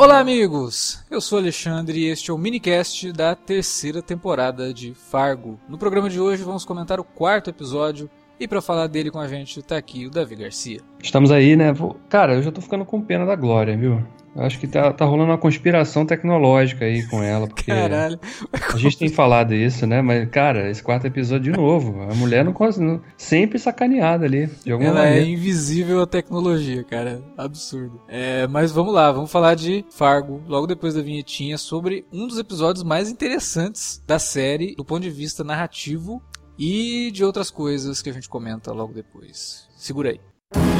Olá, amigos! Eu sou Alexandre e este é o minicast da terceira temporada de Fargo. No programa de hoje vamos comentar o quarto episódio e para falar dele com a gente tá aqui o Davi Garcia. Estamos aí, né? Cara, eu já tô ficando com pena da Glória, viu? Eu acho que tá, tá rolando uma conspiração tecnológica aí com ela, porque Caralho. a gente tem falado isso, né? Mas, cara, esse quarto episódio de novo, a mulher não consegue, sempre sacaneada ali, de alguma Ela maneira. é invisível à tecnologia, cara. Absurdo. É, mas vamos lá, vamos falar de Fargo, logo depois da vinhetinha, sobre um dos episódios mais interessantes da série, do ponto de vista narrativo e de outras coisas que a gente comenta logo depois. Segura aí.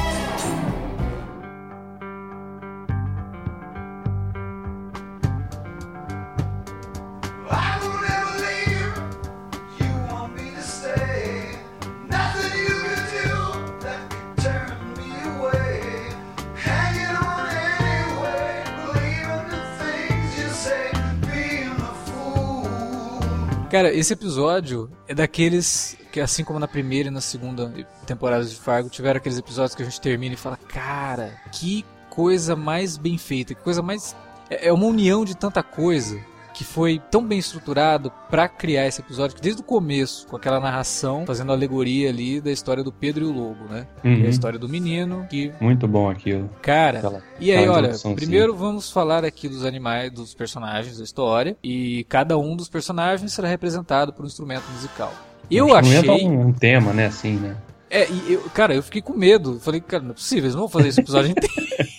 Cara, esse episódio é daqueles que, assim como na primeira e na segunda temporada de Fargo, tiveram aqueles episódios que a gente termina e fala: Cara, que coisa mais bem feita, que coisa mais. É é uma união de tanta coisa que foi tão bem estruturado pra criar esse episódio que desde o começo, com aquela narração, fazendo alegoria ali da história do Pedro e o Lobo, né? É Uhum. a história do menino que Muito bom aquilo. Cara, Aquela- e aí, olha, primeiro vamos falar aqui dos animais, dos personagens da história, e cada um dos personagens será representado por um instrumento musical. Eu ia achei. dar um, um tema, né, assim, né? É, e eu, cara, eu fiquei com medo. Falei, cara, não é possível, eles não vão fazer esse episódio inteiro.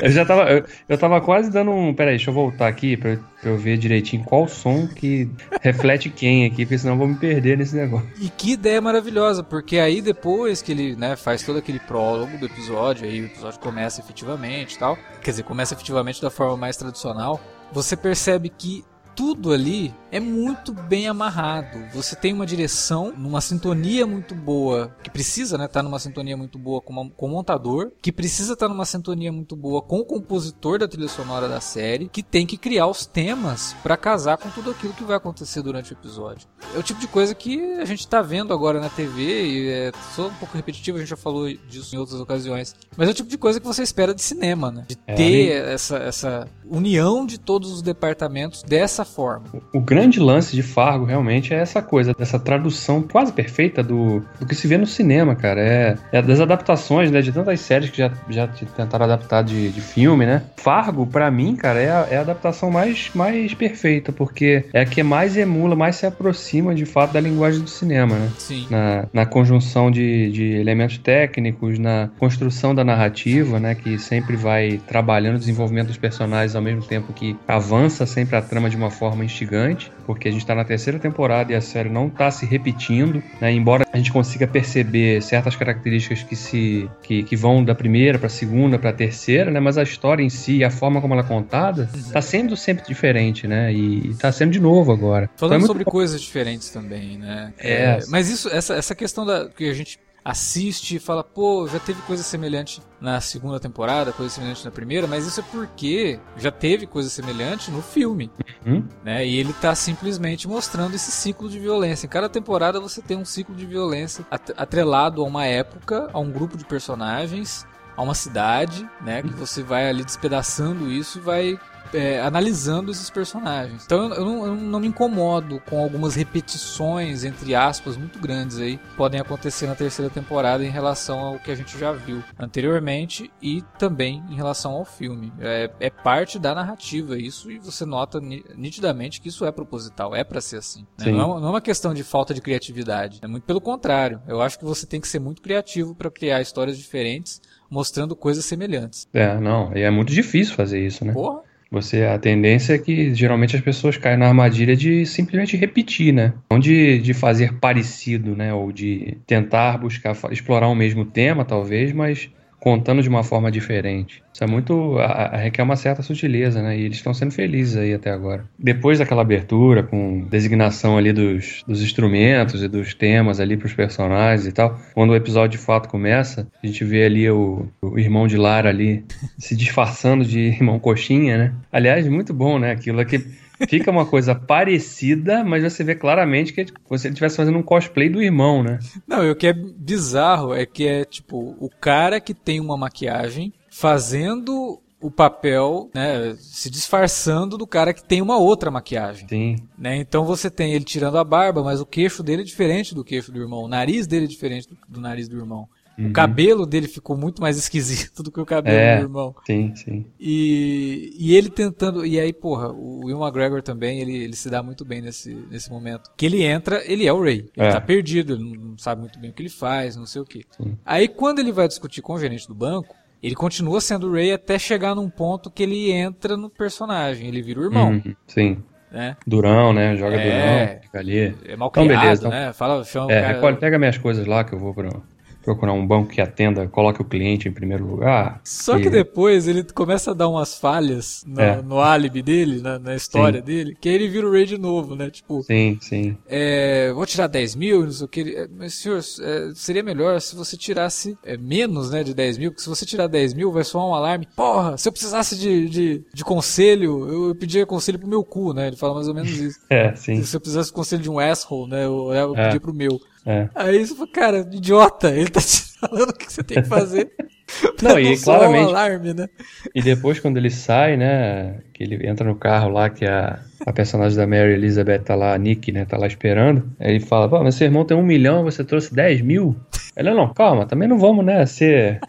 Eu já tava. Eu, eu tava quase dando um. Peraí, deixa eu voltar aqui pra, pra eu ver direitinho qual som que reflete quem aqui, porque senão eu vou me perder nesse negócio. E que ideia maravilhosa, porque aí depois que ele né, faz todo aquele prólogo do episódio, aí o episódio começa efetivamente e tal, quer dizer, começa efetivamente da forma mais tradicional, você percebe que tudo ali é muito bem amarrado. Você tem uma direção, numa sintonia muito boa, que precisa estar né, tá numa sintonia muito boa com, uma- com o montador, que precisa estar numa sintonia muito boa com o compositor da trilha sonora da série, que tem que criar os temas pra casar com tudo aquilo que vai acontecer durante o episódio. É o tipo de coisa que a gente tá vendo agora na TV e é só um pouco repetitivo, a gente já falou disso em outras ocasiões. Mas é o tipo de coisa que você espera de cinema, né? De É, ter essa, essa união de todos os departamentos dessa forma. O grande lance de Fargo realmente é essa coisa, dessa tradução quase perfeita do, do que se vê no cinema, cara. É, é das adaptações, né? De tantas séries que já, já te- tentaram adaptar de, de filme, né? Fargo, pra mim, cara, é a, é a adaptação mais, mais perfeita, porque é a que mais emula, mais se aproxima de fato da linguagem do cinema, né? Sim. na, na conjunção de, de elementos técnicos, na construção da narrativa, né, que sempre vai trabalhando o desenvolvimento dos personagens ao mesmo tempo que avança sempre a trama de uma forma instigante, porque a gente está na terceira temporada e a série não está se repetindo, né, embora a gente consiga perceber certas características que se que, que vão da primeira para a segunda para a terceira, né, mas a história em si, a forma como ela é contada, está sendo sempre diferente, né, e está sendo de novo agora. Então é Falando sobre coisas diferentes também, né? É. mas isso, essa, essa questão da que a gente assiste e fala, pô, já teve coisa semelhante na segunda temporada, coisa semelhante na primeira, mas isso é porque já teve coisa semelhante no filme, Hum? né? E ele tá simplesmente mostrando esse ciclo de violência. Em cada temporada você tem um ciclo de violência at- atrelado a uma época, a um grupo de personagens, a uma cidade, né? Que você vai ali despedaçando isso e vai é, analisando esses personagens. Então eu, eu não, eu não me incomodo com algumas repetições, entre aspas, muito grandes aí, que podem acontecer na terceira temporada em relação ao que a gente já viu anteriormente e também em relação ao filme. É, é parte da narrativa isso e você nota ni- nitidamente que isso é proposital, é pra ser assim. né? Não, é uma, não é uma questão de falta de criatividade, é muito pelo contrário. Eu acho que você tem que ser muito criativo para criar histórias diferentes, mostrando coisas semelhantes. É, não, e é muito difícil fazer isso, né? Porra! Você, a tendência é que geralmente as pessoas caem na armadilha de simplesmente repetir, né? Não de, de fazer parecido, né? Ou de tentar buscar explorar o mesmo tema, talvez, mas contando de uma forma diferente. Isso é muito. a- a- requer uma certa sutileza, né? E eles estão sendo felizes aí até agora. Depois daquela abertura, com designação ali dos, dos instrumentos e dos temas ali pros personagens e tal, quando o episódio de fato começa, a gente vê ali o, o irmão de Lara ali se disfarçando de irmão coxinha, né? Aliás, muito bom, né? Aquilo é que. Fica uma coisa parecida, mas você vê claramente que é como se ele estivesse fazendo um cosplay do irmão, né? Não, e o que é bizarro é que é tipo o cara que tem uma maquiagem fazendo o papel, né, se disfarçando do cara que tem uma outra maquiagem, Sim. né? Então você tem ele tirando a barba, mas o queixo dele é diferente do queixo do irmão, o nariz dele é diferente do, do nariz do irmão. O cabelo dele ficou muito mais esquisito do que o cabelo É. do irmão. Sim, sim. E, e ele tentando. E aí, porra, o Will McGregor também, ele, ele se dá muito bem nesse, nesse momento. Que ele entra, ele é o Ray. Ele É. tá perdido, ele não sabe muito bem o que ele faz, não sei o que. Aí, quando ele vai discutir com o gerente do banco, ele continua sendo o Ray até chegar num ponto que ele entra no personagem. Ele vira o irmão, Uhum, sim. né? Durão, né? Joga É. Durão, fica ali. É mal Então, criado, beleza, então- né? Fala, chama É, o cara... recolhe, pega minhas coisas lá que eu vou pro- procurar um banco que atenda, coloque o cliente em primeiro lugar. Só que E- depois ele começa a dar umas falhas no, É. no álibi dele, na, na história Sim. dele, que aí ele vira o Ray de novo, né? Tipo, Sim, sim. É, vou tirar 10 mil, não sei o que. É, Mas, senhor, é, seria melhor se você tirasse é, menos né, de 10 mil, porque se você tirar 10 mil, vai soar um alarme. Porra, se eu precisasse de, de, de conselho, eu pedia conselho pro meu cu, né? Ele fala mais ou menos isso. É, sim. Se eu precisasse de conselho de um asshole, né? Eu, eu É. pedia pro meu. É. Aí você fala, cara, idiota, ele tá te falando o que você tem que fazer. pra Não, e claramente- um alarme, né? E depois, quando ele sai, né? Que ele entra no carro lá, que a, a personagem da Mary Elizabeth tá lá, a Nick, né? Tá lá esperando. Aí ele fala: Pô, mas seu irmão tem um milhão, você trouxe 10 mil? Ela, não, calma, também não vamos, né? Ser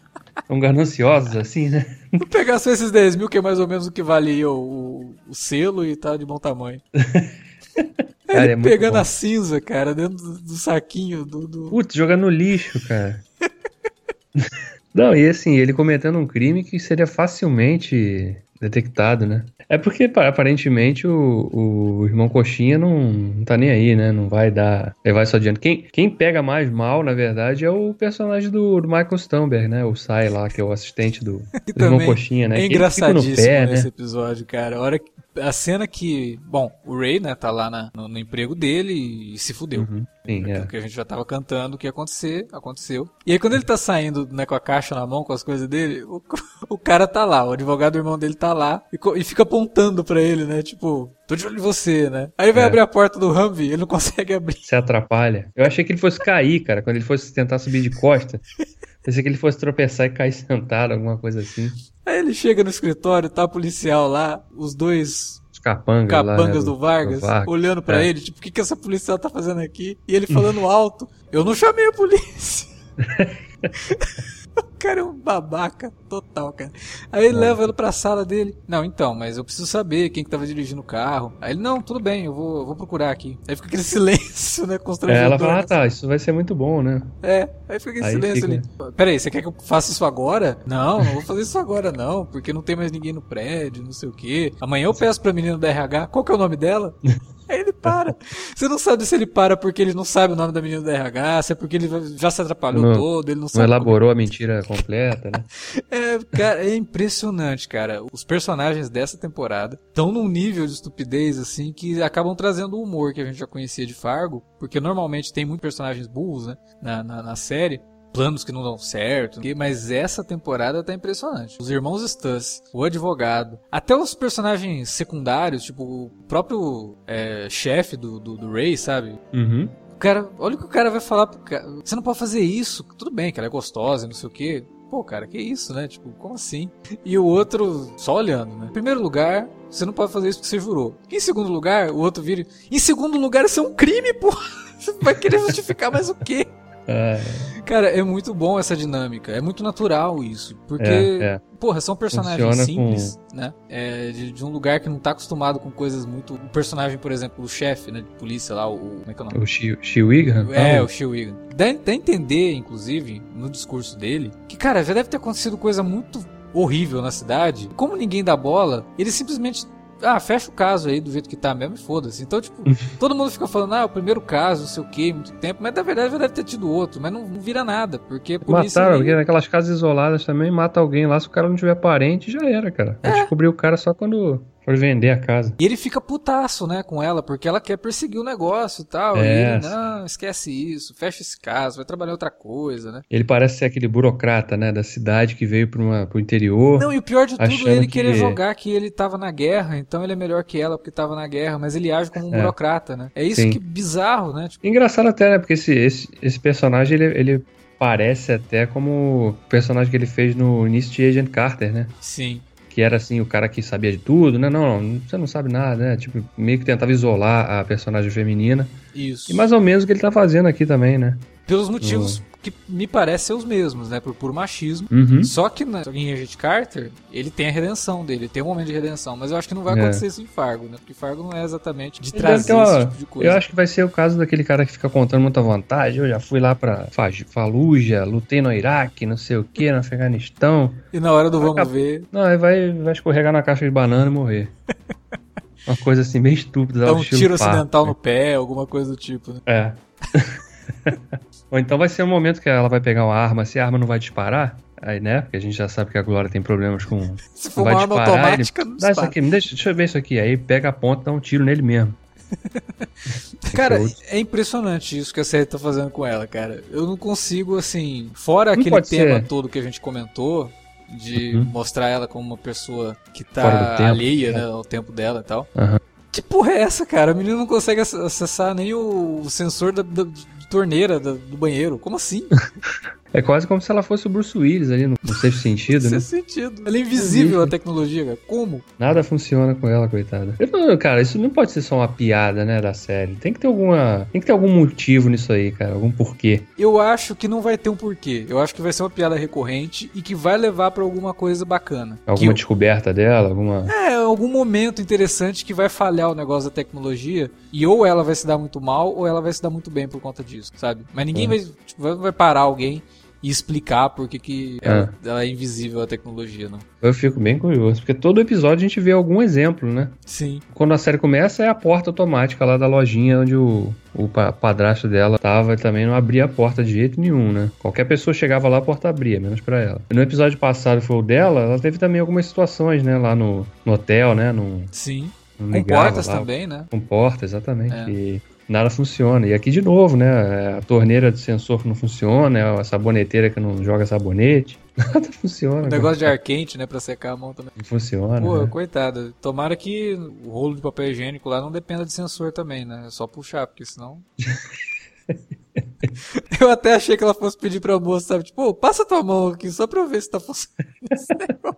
tão gananciosos assim, né? Vou pegar só esses 10 mil, que é mais ou menos o que vale aí o, o, o selo e tá de bom tamanho. Cara, Ele é pegando a cinza, cara, dentro do, do saquinho do. do- Putz, jogar no lixo, cara. Não, e assim, ele cometendo um crime que seria facilmente detectado, né? É porque pa- aparentemente o, o irmão Coxinha não, não tá nem aí, né? Não vai dar. Levar isso adiante. Quem, quem pega mais mal, na verdade, é o personagem do, do Michael Stamberg, né? O Sai lá, que é o assistente do, do irmão Coxinha, né? É engraçadíssimo pé, nesse né? episódio, cara. A, hora que- a cena que. Bom, o Ray, né, tá lá na- no, no emprego dele e, se fudeu. Uhum, sim, é. que a gente já tava cantando que ia acontecer, aconteceu. E aí quando ele tá saindo, né, com a caixa na mão, com as coisas dele, o, o cara tá lá, o advogado do irmão dele tá lá e, e fica apontando pra ele, né, tipo, tô de olho em você, né. Aí vai É. abrir a porta do Humvee, ele não consegue abrir. Se atrapalha. Eu achei que ele fosse cair, cara, quando ele fosse tentar subir de costa. Pensei que ele fosse tropeçar e cair sentado, alguma coisa assim. Aí ele chega no escritório, tá policial lá, os dois Os capangas, lá, né, do, Vargas, Vargas. olhando pra É. ele, tipo, o que, que essa policial tá fazendo aqui? E ele falando alto, eu não chamei a polícia. o cara é um babaca total, cara. Aí ele leva ele pra sala dele. Não, então, mas eu preciso saber quem que tava dirigindo o carro. Aí ele, não, tudo bem, eu vou, eu vou procurar aqui. Aí fica aquele silêncio, né, É, constrangedor. ela fala, ah, tá, isso vai ser muito bom, né? É, aí fica aquele Aí silêncio fica- ali. Peraí, você quer que eu faça isso agora? Não, não vou fazer isso agora não, porque não tem mais ninguém no prédio, não sei o quê. Amanhã eu peço pra menina da RH, qual que é o nome dela? Aí ele para. Você não sabe se ele para porque ele não sabe o nome da menina da RH, se é porque ele já se atrapalhou Não- todo, ele não Não sabe. elaborou a mentira completa, né? É, cara, é impressionante, cara. Os personagens dessa temporada estão num nível de estupidez, assim, que acabam trazendo o humor que a gente já conhecia de Fargo, porque normalmente tem muitos personagens burros, né, na, na, na série. Planos que não dão certo, mas essa temporada tá impressionante. Os irmãos Stuss, o advogado, até os personagens secundários, tipo o próprio é, chefe do, do, do Ray, sabe? Uhum. O cara, olha o que o cara vai falar pro cara. Você não pode fazer isso. Tudo bem que ela é gostosa e não sei o quê. Pô, cara, que isso, né? Tipo, como assim? E o outro só olhando, né? Em primeiro lugar, você não pode fazer isso porque você jurou. Em segundo lugar, o outro vira. Em segundo lugar, isso é um crime, pô! Você vai querer justificar mais o quê? Ah, Cara, é muito bom essa dinâmica. É muito natural isso. Porque, É, é. porra, são personagens Funciona simples, né? É, de, de um lugar que não tá acostumado com coisas muito. O personagem, por exemplo, o chefe, né? De polícia lá, o. Como é que é o nome? o Shi- Shiwigan? É, Ah, o Shiwigan. Dá, dá a entender, inclusive, no discurso dele, que, cara, já deve ter acontecido coisa muito horrível na cidade. Como ninguém dá bola, ele simplesmente. Ah, fecha o caso aí do jeito que tá mesmo e foda-se. Então, tipo, todo mundo fica falando, ah, o primeiro caso, não sei o que, muito tempo, mas na verdade já deve ter tido outro, mas não, não vira nada, porque polícia. Mataram, porque naquelas casas isoladas também, mata alguém lá, se o cara não tiver parente, já era, cara. Vai descobrir o cara só quando for vender a casa. E ele fica putaço, né, com ela, porque ela quer perseguir o negócio e tal. E É. ele, não, esquece isso, fecha esse caso, vai trabalhar outra coisa, né? Ele parece ser aquele burocrata, né, da cidade que veio pro, pro interior. Não, e o pior de tudo é ele que- querer jogar que ele tava na guerra, então ele é melhor que ela porque tava na guerra, mas ele age como um É. burocrata, né? É isso Sim. que bizarro, né? Tipo, Engraçado até, né, porque esse, esse, esse personagem, ele, ele parece até como o personagem que ele fez no início de Agent Carter, né? sim. Que era assim, o cara que sabia de tudo, né? Não, não, você não sabe nada, né? Tipo, meio que tentava isolar a personagem feminina. Isso. E mais ou menos o que ele tá fazendo aqui também, né? Pelos motivos que me parecem ser os mesmos, né? Por puro machismo. Uhum. Só que na, em Agent Carter, ele tem a redenção dele, tem um momento de redenção. Mas eu acho que não vai É. acontecer isso em Fargo, né? Porque Fargo não é exatamente de Ele trazer uma- esse tipo de coisa. Eu acho que vai ser o caso daquele cara que fica contando muita vantagem. Eu já fui lá pra Fallujah, lutei no Iraque, não sei o que, no Afeganistão. E na hora do vamos ver, Não, aí vai, vai escorregar na caixa de banana e morrer. Uma coisa assim, meio estúpida. dá um tiro acidental no pé, alguma coisa do tipo, né? É. Ou então vai ser um momento que ela vai pegar uma arma, se a arma não vai disparar, aí, né? Porque a gente já sabe que a Glória tem problemas com. Se for vai uma arma disparar, automática, ele, não Dá isso aqui, me deixa, deixa eu ver isso aqui. Aí pega a ponta e dá um tiro nele mesmo. Cara, é impressionante isso que a série tá fazendo com ela, cara. Eu não consigo, assim. Fora Não aquele tema ser. todo que a gente comentou, de Uhum. mostrar ela como uma pessoa que tá tempo. alheia né, ao tempo dela e tal. Aham. Que porra é essa, cara? A menina não consegue ac- acessar nem o sensor da, da- torneira da- do banheiro. Como assim? É quase como se ela fosse o Bruce Willis ali no, no sexto sentido, Não né? faz sentido. Ela é invisível a tecnologia, cara. Como? Nada funciona com ela, coitada. Eu cara, isso não pode ser só uma piada, né, da série. Tem que ter alguma. Tem que ter algum motivo nisso aí, cara. Algum porquê. Eu acho que não vai ter um porquê. Eu acho que vai ser uma piada recorrente e que vai levar pra alguma coisa bacana. Alguma Que- descoberta dela, alguma. É, algum momento interessante que vai falhar o negócio da tecnologia e ou ela vai se dar muito mal ou ela vai se dar muito bem por conta disso, sabe? Mas ninguém vai, tipo, vai- vai parar alguém e explicar por que, que ela, É. ela é invisível à tecnologia, não. Eu fico bem curioso, porque todo episódio a gente vê algum exemplo, né? Sim. Quando a série começa é a porta automática lá da lojinha onde o, o pa- padrasto dela tava e também não abria a porta de jeito nenhum, né? Qualquer pessoa chegava lá, a porta abria, menos pra ela. No episódio passado foi o dela, ela teve também algumas situações, né? Lá no, no hotel, né? Não, Sim. Com portas lá. também, né? Com porta, exatamente. É. E nada funciona. E aqui de novo, né? A torneira de sensor que não funciona, a saboneteira que não joga sabonete. Nada funciona. O negócio de ar quente, né, pra secar a mão também. Não funciona. Pô, né? coitada. Tomara que o rolo de papel higiênico lá não dependa de sensor também, né? É só puxar, porque senão. eu até achei que ela fosse pedir pra moça, sabe? Tipo, "Ô, passa tua mão aqui só pra eu ver se tá funcionando esse negócio.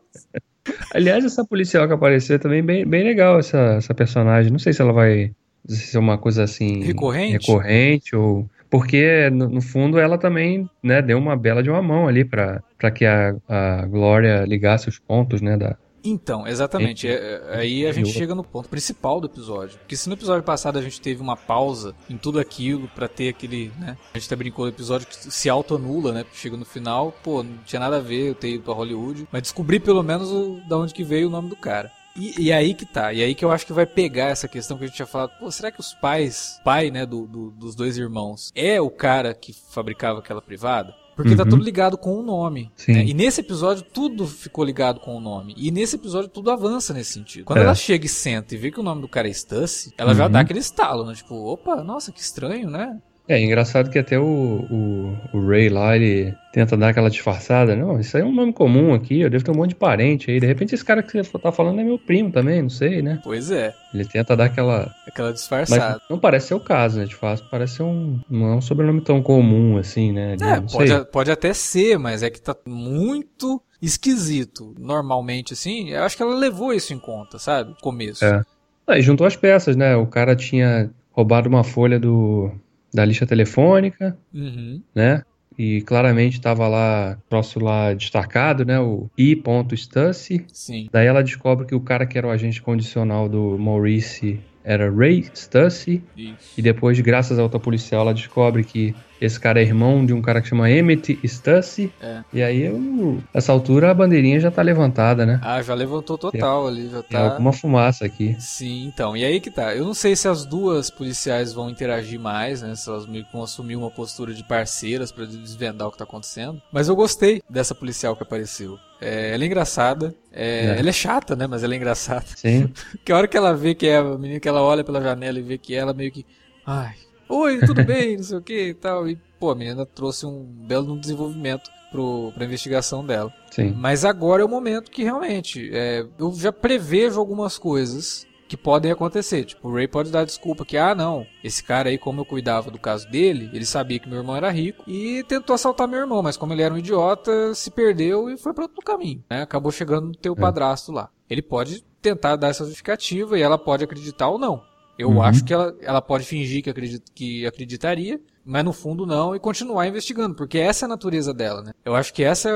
Aliás, essa policial que apareceu também bem, bem legal, essa, essa personagem. Não sei se ela vai ser uma coisa assim. Recorrente? Recorrente ou. Porque, no, no fundo, ela também né, deu uma bela de uma mão ali pra, pra que a, a Glória ligasse os pontos, né? Da, Então, exatamente. É- é- aí a gente chega no ponto principal do episódio. Porque se no episódio passado a gente teve uma pausa em tudo aquilo pra ter aquele, né? A gente até brincou no episódio que se auto-anula, né? Chega no final, pô, não tinha nada a ver eu ter ido pra Hollywood. Mas descobri pelo menos o, da onde que veio o nome do cara. E, e aí que tá, e aí que eu acho que vai pegar essa questão que a gente tinha falado, pô, será que os pais, pai, né, do, do- dos dois irmãos, é o cara que fabricava aquela privada? Porque tá Uhum. tudo ligado com o nome. Né? E nesse episódio tudo ficou ligado com o nome. E nesse episódio tudo avança nesse sentido. Quando É. ela chega e senta e vê que o nome do cara é Stussy, ela já Uhum. dá aquele estalo, né? Tipo, opa, nossa, que estranho, né? É engraçado que até o, o, o Ray lá, ele tenta dar aquela disfarçada. Não, isso aí é um nome comum aqui, eu devo ter um monte de parente aí. De repente esse cara que você tá falando é meu primo também, não sei, né? Pois é, Ele tenta dar aquela. aquela Mas disfarçada. não parece ser o caso, né? De fato, parece ser um. Não é um sobrenome tão comum assim, né? É, pode, pode até ser, mas é que tá muito esquisito. Normalmente, assim, eu acho que ela levou isso em conta, sabe? No começo. É. Aí juntou as peças, né? O cara tinha roubado uma folha do, da lista telefônica, Uhum. né? E claramente estava lá, troço lá destacado, né? O I.Stussy. Sim. Daí ela descobre que o cara que era o agente condicional do Maurice era Ray Stussy, Isso. e depois, graças a outra policial, ela descobre que esse cara é irmão de um cara que chama Emmett Stussy. É. E aí, eu, essa altura, a bandeirinha já tá levantada, né? Ah, já levantou total ali, já Tem tá. alguma fumaça aqui. Sim, então. E aí que tá. Eu não sei se as duas policiais vão interagir mais, né? Se elas meio que vão assumir uma postura de parceiras pra desvendar o que tá acontecendo. Mas eu gostei dessa policial que apareceu. É, ela é engraçada. É, É. Ela é chata, né? Mas ela é engraçada. Sim. Porque a hora que ela vê que é a menina, que ela olha pela janela e vê que ela meio que. Ai, oi, tudo bem, não sei o que e tal. E, pô, a menina trouxe um belo desenvolvimento pro, pra investigação dela. Sim. Mas agora é o momento que realmente é, eu já prevejo algumas coisas que podem acontecer. Tipo, o Ray pode dar desculpa que, ah, não, esse cara aí, como eu cuidava do caso dele, ele sabia que meu irmão era rico e tentou assaltar meu irmão, mas como ele era um idiota, se perdeu e foi para outro caminho, né? Acabou chegando no teu padrasto lá. Ele pode tentar dar essa justificativa e ela pode acreditar ou não. Eu Uhum. acho que ela, ela pode fingir que, acredita, que acreditaria, mas no fundo não, e continuar investigando, porque essa é a natureza dela, né? Eu acho que essa,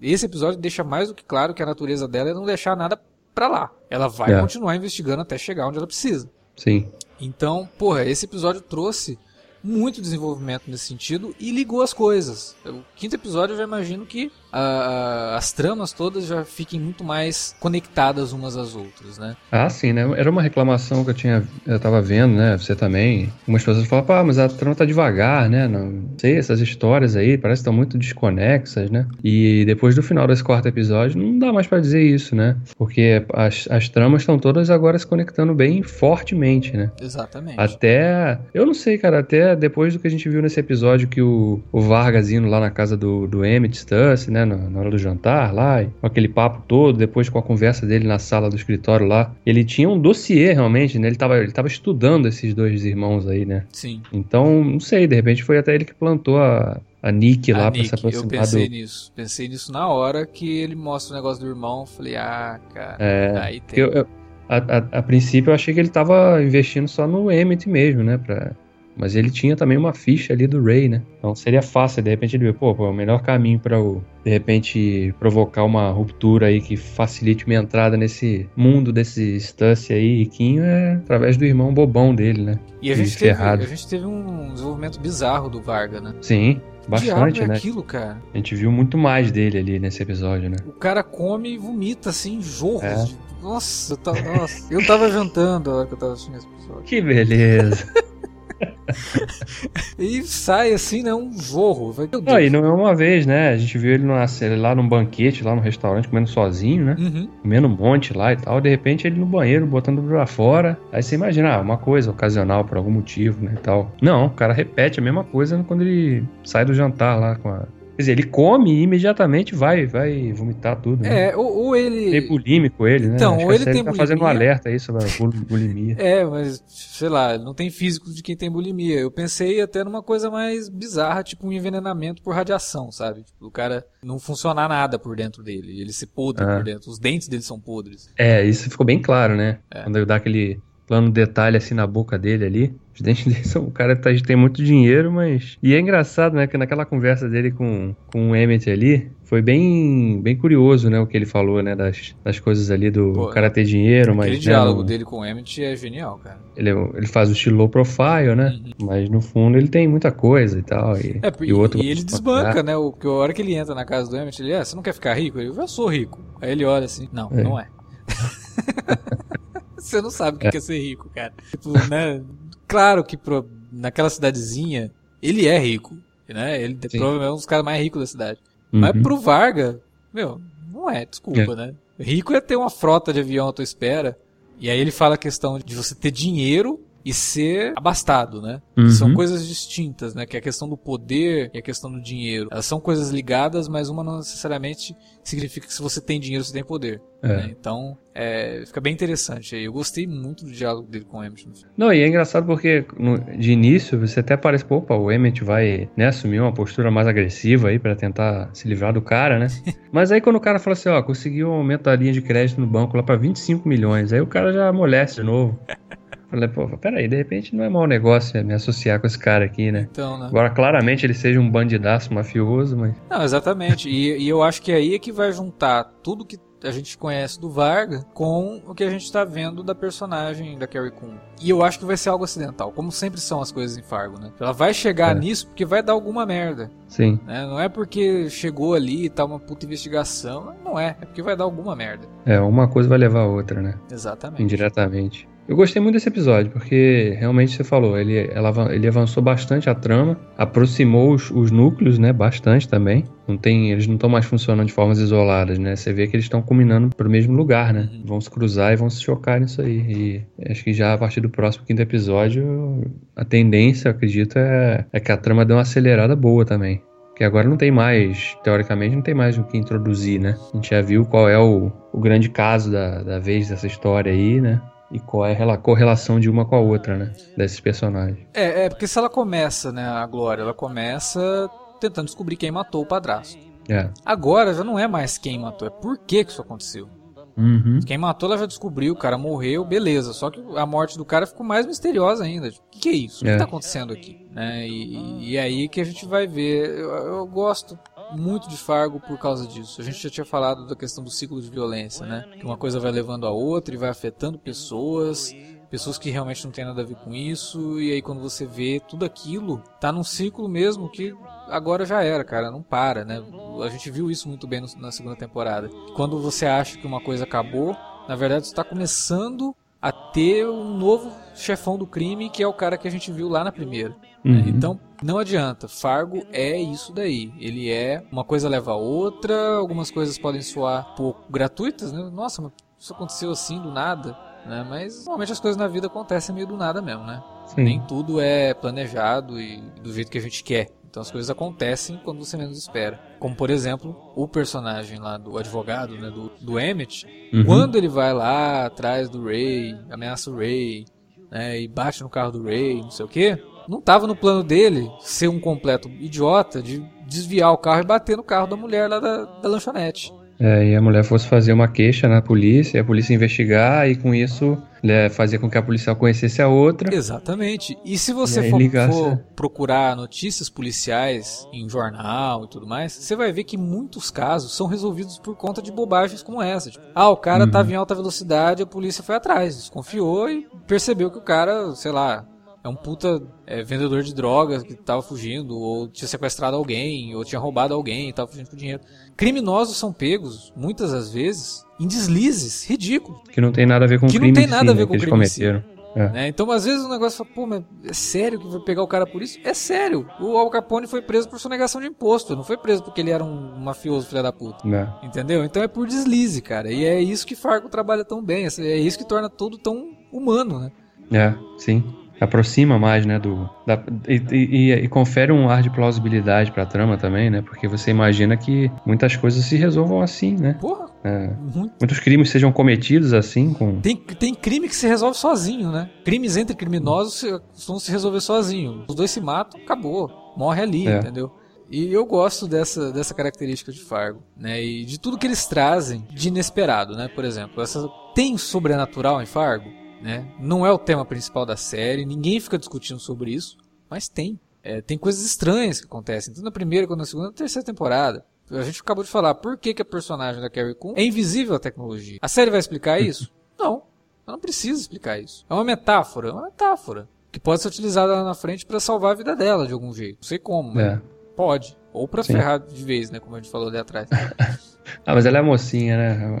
esse episódio deixa mais do que claro que a natureza dela é não deixar nada pra lá. Ela vai É. continuar investigando até chegar onde ela precisa. Sim. Então, porra, esse episódio trouxe muito desenvolvimento nesse sentido e ligou as coisas. O quinto episódio eu já imagino que ah, as tramas todas já fiquem muito mais conectadas umas às outras, né? Ah, sim, né? Era uma reclamação que eu tinha, eu tava vendo, né? Você também. Algumas pessoas falam, pá, mas a trama tá devagar, né? Não sei, essas histórias aí parece que estão muito desconexas, né? E depois do final desse quarto episódio, não dá mais pra dizer isso, né? Porque as, as tramas estão todas agora se conectando bem fortemente, né? Exatamente. Até. Eu não sei, cara, até depois do que a gente viu nesse episódio que o, o Vargas indo lá na casa do, do Emmett Stuss, né? Na, na hora do jantar lá, com aquele papo todo, depois com a conversa dele na sala do escritório lá. Ele tinha um dossiê realmente, né? Ele tava, ele tava estudando esses dois irmãos aí, né? Sim. Então, não sei, de repente foi até ele que plantou a, a Nick lá A pra se Nick, eu aproximar pensei do. nisso. Pensei nisso na hora que ele mostra o negócio do irmão. Falei, ah, cara, É, aí tem. Eu, eu- a, a- a princípio eu achei que ele tava investindo só no Emmett mesmo, né? Pra... Mas ele tinha também uma ficha ali do Ray, né? Então seria fácil, de repente ele vê, pô, pô, o melhor caminho pra eu, de repente, provocar uma ruptura aí que facilite minha entrada nesse mundo desse Stussy aí, riquinho, é através do irmão bobão dele, né? E a gente, teve, ferrado. a gente teve um desenvolvimento bizarro do Varga, né? Sim, bastante, é né? aquilo, cara? A gente viu muito mais dele ali nesse episódio, né? O cara come e vomita, assim, jorros. É. de- Nossa, eu tava, nossa, eu tava jantando a hora que eu tava assistindo esse episódio. Que beleza! E sai assim, né? Um jorro. Não, e não é uma vez, né? A gente viu ele numa- ele lá num banquete, lá no restaurante, comendo sozinho, né? Uhum. comendo um monte lá e tal, de repente ele no banheiro, botando pra fora. Aí você imagina, ah, uma coisa ocasional por algum motivo, né, e tal. Não, o cara repete a mesma coisa quando ele sai do jantar lá com a... Quer dizer, ele come e imediatamente vai, vai vomitar tudo, né? É, ou, ou ele. Tem bulímico ele, né? Então, Acho ou ele tem tá fazendo um bulimia. alerta aí sobre a bul- bulimia. É, mas, sei lá, não tem físico de quem tem bulimia. Eu pensei até numa coisa mais bizarra, tipo um envenenamento por radiação, sabe? Tipo, o cara não funcionar nada por dentro dele. Ele se podre Ah. por dentro. Os dentes dele são podres. É, isso ficou bem claro, né? É. Quando eu dar aquele plano detalhe assim na boca dele ali. Os dentes dele são. O cara tá, tem muito dinheiro, mas. E é engraçado, né? Que naquela conversa dele com, com o Emmett ali, foi bem, bem curioso, né? O que ele falou, né? Das, das coisas ali do Pô, cara ter dinheiro, mas. Aquele né, diálogo no- dele com o Emmett é genial, cara. ele, ele faz o estilo low profile, né? Mas no fundo ele tem muita coisa e tal. E, Uhum. É, e o outro e ele desbanca, contar. né? O, que a hora que ele entra na casa do Emmett, ele, ah, você não quer ficar rico? Ele, eu sou rico. Aí ele olha assim, não, É. não é. você não sabe o que é ser rico, cara. Tipo, né? Claro que pro- naquela cidadezinha, ele é rico, né? Ele Sim. provavelmente é um dos caras mais ricos da cidade. Mas Uhum. pro Varga, meu, não é, desculpa, né? Rico é ter uma frota de avião à tua espera. E aí ele fala a questão de você ter dinheiro e ser abastado, né? Uhum. São coisas distintas, né? Que é a questão do poder e a questão do dinheiro. Elas são coisas ligadas, mas uma não necessariamente significa que se você tem dinheiro, você tem poder. É. né? Então, é, fica bem interessante. aí. Eu gostei muito do diálogo dele com o Emmett. Não, e é engraçado porque no- de início você até parece, opa, o Emmett vai né, assumir uma postura mais agressiva aí pra tentar se livrar do cara, né? Mas aí quando o cara fala assim, ó, conseguiu um aumento da linha de crédito no banco lá pra 25 milhões, aí o cara já amolece de novo. Falei, pô, peraí, de repente não é mau negócio me associar com esse cara aqui, né? Então, né? Agora, claramente ele seja um bandidaço mafioso, mas. Não, exatamente. E, e eu acho que aí é que vai juntar tudo que a gente conhece do Varga com o que a gente está vendo da personagem da Carrie Coon. E eu acho que vai ser algo acidental, como sempre são as coisas em Fargo, né? Ela vai chegar É. nisso porque vai dar alguma merda. Sim. né? Não é porque chegou ali e tá uma puta investigação. Não é, é porque vai dar alguma merda. É, uma coisa vai levar a outra, né? Exatamente. Indiretamente. Eu gostei muito desse episódio, porque realmente você falou, ele, ela, ele avançou bastante a trama, aproximou os, os núcleos, né? Bastante também. Não tem, eles não estão mais funcionando de formas isoladas, né? Você vê que eles estão combinando pro mesmo lugar, né? Uhum. Vão se cruzar e vão se chocar nisso aí. E acho que já a partir do próximo quinto episódio, a tendência, eu acredito, é, é que a trama dê uma acelerada boa também. Porque agora não tem mais, teoricamente, não tem mais o que introduzir, né? A gente já viu qual é o, o grande caso da, da vez dessa história aí, né? E qual é a rela- correlação de uma com a outra, né? Desses personagens. É, é porque se ela começa, né, a Glória, ela começa tentando descobrir quem matou o padrasto. É. Agora já não é mais quem matou, é por que que isso aconteceu. Uhum. Quem matou ela já descobriu, o cara morreu, beleza. Só que a morte do cara ficou mais misteriosa ainda. Tipo, O que, que é isso? O É. que tá acontecendo aqui? Né? E, e é aí que a gente vai ver. Eu, eu gosto muito de Fargo por causa disso. A gente já tinha falado da questão do ciclo de violência, né? Que uma coisa vai levando a outra e vai afetando pessoas. Pessoas que realmente não tem nada a ver com isso, e aí quando você vê tudo aquilo, tá num ciclo mesmo que agora já era, cara, não para, né? A gente viu isso muito bem na segunda temporada. Quando você acha que uma coisa acabou, na verdade está começando a ter um novo chefão do crime, que é o cara que a gente viu lá na primeira. né? Uhum. Então, não adianta. Fargo é isso daí. Ele é uma coisa leva a outra, algumas coisas podem soar pouco gratuitas, né? Nossa, mas isso aconteceu assim do nada, né? Mas normalmente as coisas na vida acontecem meio do nada mesmo, né? Sim. Nem tudo é planejado e do jeito que a gente quer. Então as coisas acontecem quando você menos espera. Como por exemplo, o personagem lá do advogado, né, do, do Emmett, Uhum. quando ele vai lá atrás do Ray, ameaça o Ray, né, e bate no carro do Ray, não sei o que, não tava no plano dele ser um completo idiota de desviar o carro e bater no carro da mulher lá da, da lanchonete. É, e a mulher fosse fazer uma queixa na polícia, e a polícia investigar, e com isso né, fazer com que a policial conhecesse a outra. Exatamente. E se você E for, for procurar notícias policiais em jornal e tudo mais, você vai ver que muitos casos são resolvidos por conta de bobagens como essa. Tipo, ah, o cara Uhum. tava em alta velocidade, a polícia foi atrás, desconfiou e percebeu que o cara, sei lá, é um puta é, vendedor de drogas que tava fugindo, ou tinha sequestrado alguém, ou tinha roubado alguém e tava fugindo com dinheiro. Criminosos são pegos, muitas das vezes, em deslizes ridículos. Que não tem nada a ver com o Que não crime tem em si, nada a ver com que o crime em si. cometeram. É. né? Então, às vezes o negócio fala, pô, mas é sério que vai pegar o cara por isso? É sério. O Al Capone foi preso por sonegação de imposto, não foi preso porque ele era um mafioso filho da puta. É. Entendeu? Então é por deslize, cara. E é isso que Fargo trabalha tão bem. É isso que torna tudo tão humano, né? É, sim. Aproxima mais, né, do... da- e, e- e confere um ar de plausibilidade pra trama também, né? Porque você imagina que muitas coisas se resolvam assim, né? Porra, É, muito. muitos crimes sejam cometidos assim, com... Tem, tem crime que se resolve sozinho, né? Crimes entre criminosos costumam se resolver sozinho. Os dois se matam, acabou. Morre ali, É. entendeu? E eu gosto dessa, dessa característica de Fargo, né? E de tudo que eles trazem de inesperado, né? Por exemplo, essa... tem sobrenatural em Fargo, né? Não é o tema principal da série, ninguém fica discutindo sobre isso, mas tem. É, tem coisas estranhas que acontecem, tanto na primeira quanto na segunda e na terceira temporada. A gente acabou de falar por que, que a personagem da Carrie Coon é invisível à tecnologia. A série vai explicar isso? Não. Ela não precisa explicar isso. É uma metáfora, é uma metáfora. Que pode ser utilizada lá na frente pra salvar a vida dela de algum jeito. Não sei como, mas É. pode. Ou pra Sim. ferrar de vez, né? Como a gente falou ali atrás. Ah, mas ela é mocinha, né?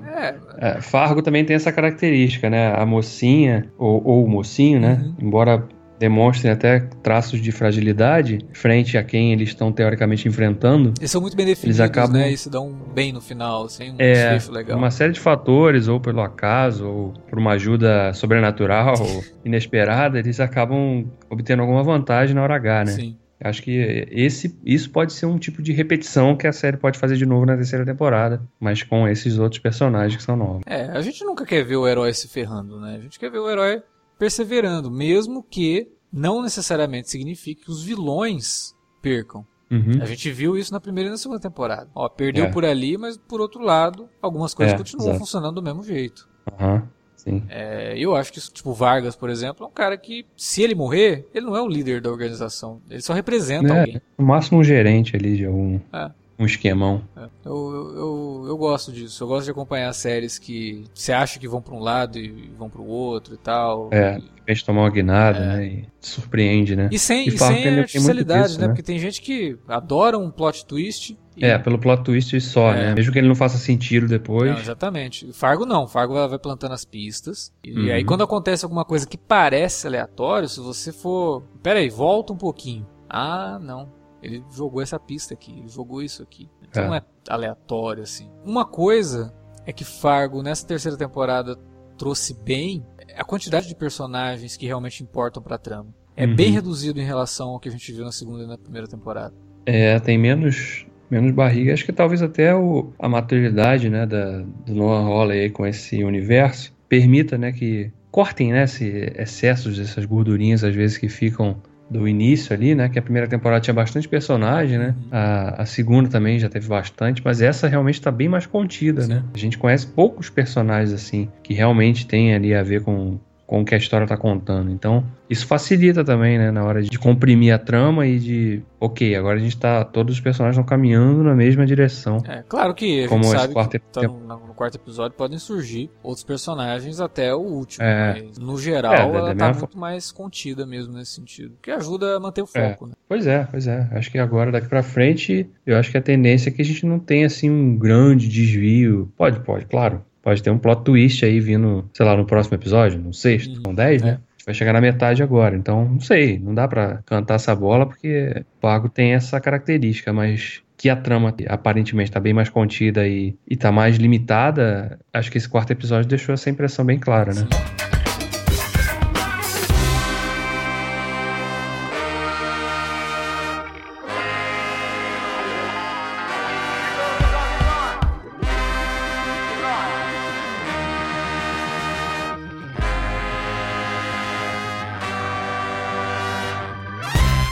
É, É, Fargo também tem essa característica, né? A mocinha, ou, ou o mocinho, né? Uhum. Embora demonstrem até traços de fragilidade frente a quem eles estão teoricamente enfrentando, eles são muito bem definidos, acabam- né? E se dão bem no final, assim, um é desfecho legal. uma série de fatores, ou pelo acaso, ou por uma ajuda sobrenatural, ou inesperada, eles acabam obtendo alguma vantagem na hora H, né? Sim. Acho que esse, isso pode ser um tipo de repetição que a série pode fazer de novo na terceira temporada, mas com esses outros personagens que são novos. É, a gente nunca quer ver o herói se ferrando, né? A gente quer ver o herói perseverando, mesmo que não necessariamente signifique que os vilões percam. Uhum. A gente viu isso na primeira e na segunda temporada. Ó, perdeu É. por ali, mas por outro lado, algumas coisas É, continuam exato. funcionando do mesmo jeito. Aham, sim. É, eu acho que, tipo, Vargas, por exemplo, é um cara que, se ele morrer, ele não é o líder da organização. Ele só representa É, alguém. no máximo um gerente ali de algum. É. um esquemão. É, Eu, eu, eu, gosto disso. Eu gosto de acompanhar séries que você acha que vão pra um lado e vão pro outro e tal. É, de repente tomar uma guinada, né? E te surpreende, né? E sem, E e sem artificialidade, disso, né? né? Porque tem gente que adora um plot twist. É, pelo plot twist só, É. né? Mesmo que ele não faça sentido depois. Não, exatamente. Fargo não. Fargo vai plantando as pistas. E Uhum. aí quando acontece alguma coisa que parece aleatório, se você for. Pera aí, volta um pouquinho. Ah, não. Ele jogou essa pista aqui, ele jogou isso aqui. Então É. não é aleatório assim. Uma coisa é que Fargo nessa terceira temporada trouxe bem a quantidade de personagens que realmente importam pra trama. É Uhum. bem reduzido em relação ao que a gente viu na segunda e na primeira temporada. É, tem menos, menos barriga. Acho que talvez até o, a maturidade, né, da, do Noah Hawley aí com esse universo permita, né, que cortem, né, esse excessos, essas gordurinhas às vezes que ficam do início ali, né, que a primeira temporada tinha bastante personagem, né, Uhum. a, a segunda também já teve bastante, mas essa realmente está bem mais contida, Sim. né. A gente conhece poucos personagens assim que realmente tem ali a ver com com o que a história está contando. Então, isso facilita também, né, na hora de comprimir a trama e de, ok, agora a gente tá, todos os personagens estão caminhando na mesma direção. É, claro que a Como gente sabe quarto que tá no, no quarto episódio podem surgir outros personagens até o último, É. mas no geral É, ela tá mesma muito mais contida mesmo nesse sentido, que ajuda a manter o É. foco, né? Pois é, pois é. Acho que agora, daqui pra frente, eu acho que a tendência é que a gente não tenha, assim, um grande desvio. Pode, pode, claro. Pode ter um plot twist aí vindo, sei lá, no próximo episódio, no sexto, Uhum. com 10, né? É. A gente vai chegar na metade agora. Então, não sei, não dá pra cantar essa bola porque o Pago tem essa característica, mas que a trama aparentemente tá bem mais contida e, e tá mais limitada, acho que esse quarto episódio deixou essa impressão bem clara, né?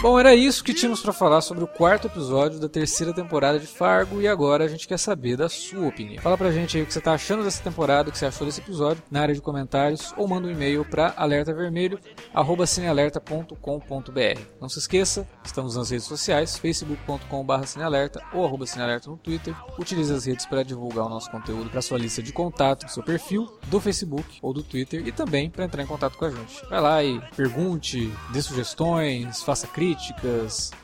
Bom, era isso que tínhamos pra falar sobre o quarto episódio da terceira temporada de Fargo e agora a gente quer saber da sua opinião. Fala pra gente aí o que você tá achando dessa temporada, o que você achou desse episódio na área de comentários ou manda um e-mail pra alertavermelho@cinealerta.com.br. Não se esqueça, estamos nas redes sociais, facebook.com/cinealerta ou arroba cinealerta no Twitter. Utilize as redes para divulgar o nosso conteúdo para sua lista de contato, seu perfil do Facebook ou do Twitter e também para entrar em contato com a gente. Vai lá e pergunte, dê sugestões, faça críticas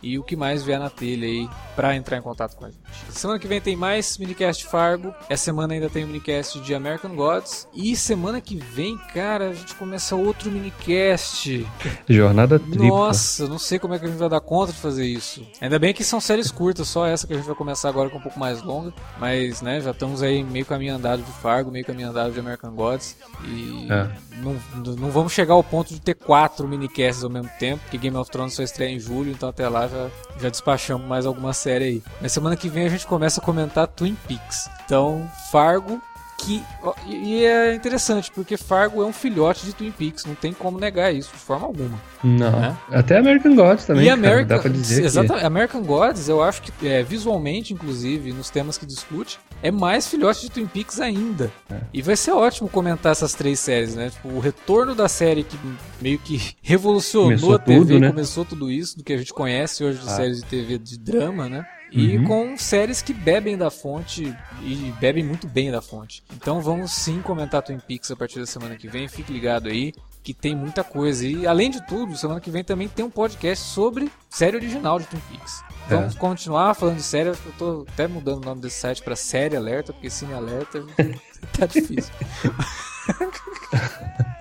e o que mais vier na telha aí para entrar em contato com a gente. Semana que vem tem mais minicast Fargo. Essa semana ainda tem o minicast de American Gods e semana que vem, cara, a gente começa outro minicast. Jornada tripla. Nossa, não sei como é que a gente vai dar conta de fazer isso. Ainda bem que são séries curtas, só essa que a gente vai começar agora com um pouco mais longa. Mas, né, já estamos aí meio caminho andado de Fargo, meio caminho andado de American Gods. E É. não, não vamos chegar ao ponto de ter quatro minicasts ao mesmo tempo, porque Game of Thrones só estreia em julho, então até lá já, já despachamos mais alguma série aí. Mas semana que vem a gente começa a comentar Twin Peaks. Então, Fargo que e é interessante porque Fargo é um filhote de Twin Peaks, não tem como negar isso de forma alguma. Não. Né? Até American Gods também, e cara, American, dá pra dizer exata- que... American Gods, eu acho que é, visualmente, inclusive, nos temas que discute, é mais filhote de Twin Peaks ainda. É. E vai ser ótimo comentar essas três séries, né? Tipo, o retorno da série que meio que revolucionou Começou a TV, tudo, né? começou tudo isso, do que a gente conhece hoje de Ah. séries de TV de drama, né? E Uhum. com séries que bebem da fonte e bebem muito bem da fonte. Então vamos sim comentar Twin Peaks a partir da semana que vem. Fique ligado aí que tem muita coisa. E além de tudo, semana que vem também tem um podcast sobre série original de Twin Peaks. Vamos É. continuar falando de série. Eu tô até mudando o nome desse site pra Série Alerta, porque Cine Alerta tá difícil.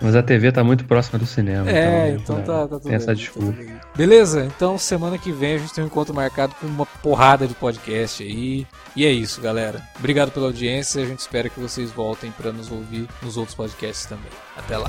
Mas a TV tá muito próxima do cinema. É, então, então né, tá, tá tudo Tem essa bem, desculpa. tá. Beleza? Então semana que vem a gente tem um encontro marcado com uma porrada de podcast aí. E é isso, galera. Obrigado pela audiência. A gente espera que vocês voltem para nos ouvir nos outros podcasts também. Até lá.